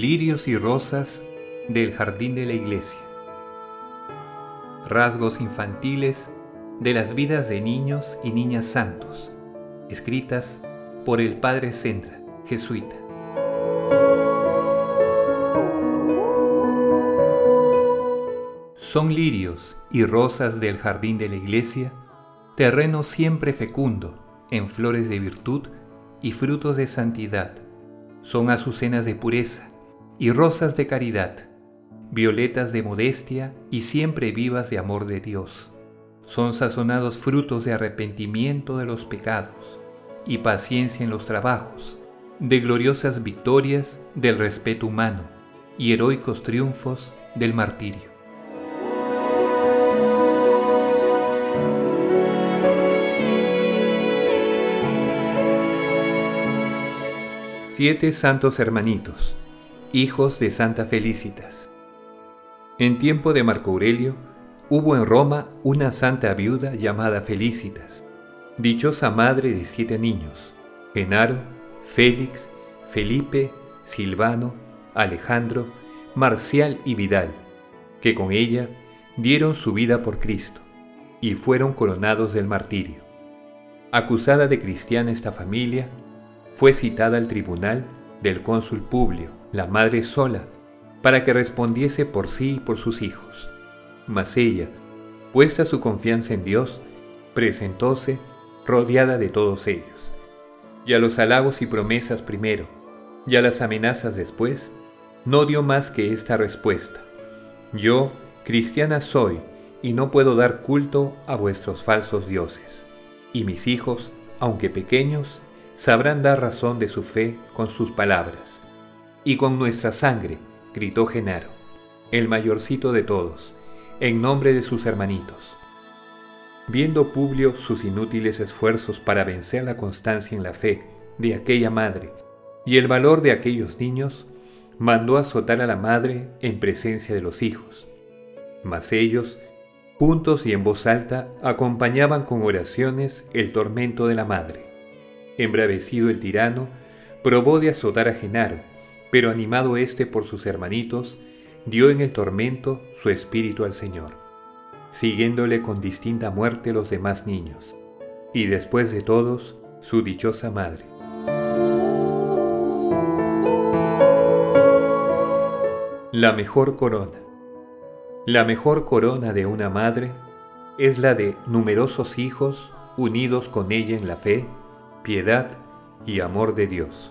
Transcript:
lirios y rosas del jardín de la iglesia. Rasgos infantiles de las vidas de niños y niñas santos, escritas por el padre Sendra, jesuita. Son lirios y rosas del jardín de la iglesia, terreno siempre fecundo en flores de virtud y frutos de santidad. Son azucenas de pureza y rosas de caridad, violetas de modestia y siempre vivas de amor de Dios. Son sazonados frutos de arrepentimiento de los pecados y paciencia en los trabajos, de gloriosas victorias del respeto humano y heroicos triunfos del martirio. Siete santos hermanitos, hijos de Santa Felicitas. En tiempo de Marco Aurelio, hubo en Roma una santa viuda llamada Felicitas, dichosa madre de siete niños, Genaro, Félix, Felipe, Silvano, Alejandro, Marcial y Vidal, que con ella dieron su vida por Cristo y fueron coronados del martirio. Acusada de cristiana esta familia, fue citada al tribunal del cónsul Publio, la madre sola, para que respondiese por sí y por sus hijos. Mas ella, puesta su confianza en Dios, presentóse rodeada de todos ellos. Y a los halagos y promesas primero, y a las amenazas después, no dio más que esta respuesta. Yo, cristiana soy, y no puedo dar culto a vuestros falsos dioses. Y mis hijos, aunque pequeños, sabrán dar razón de su fe con sus palabras. Y con nuestra sangre, gritó Genaro, el mayorcito de todos, en nombre de sus hermanitos. Viendo Publio sus inútiles esfuerzos para vencer la constancia en la fe de aquella madre y el valor de aquellos niños, mandó azotar a la madre en presencia de los hijos. Mas ellos, juntos y en voz alta, acompañaban con oraciones el tormento de la madre. Embravecido el tirano, probó de azotar a Genaro, pero animado éste por sus hermanitos, dio en el tormento su espíritu al Señor, siguiéndole con distinta muerte los demás niños, y después de todos, su dichosa madre. La mejor corona. La mejor corona de una madre es la de numerosos hijos unidos con ella en la fe piedad y amor de Dios.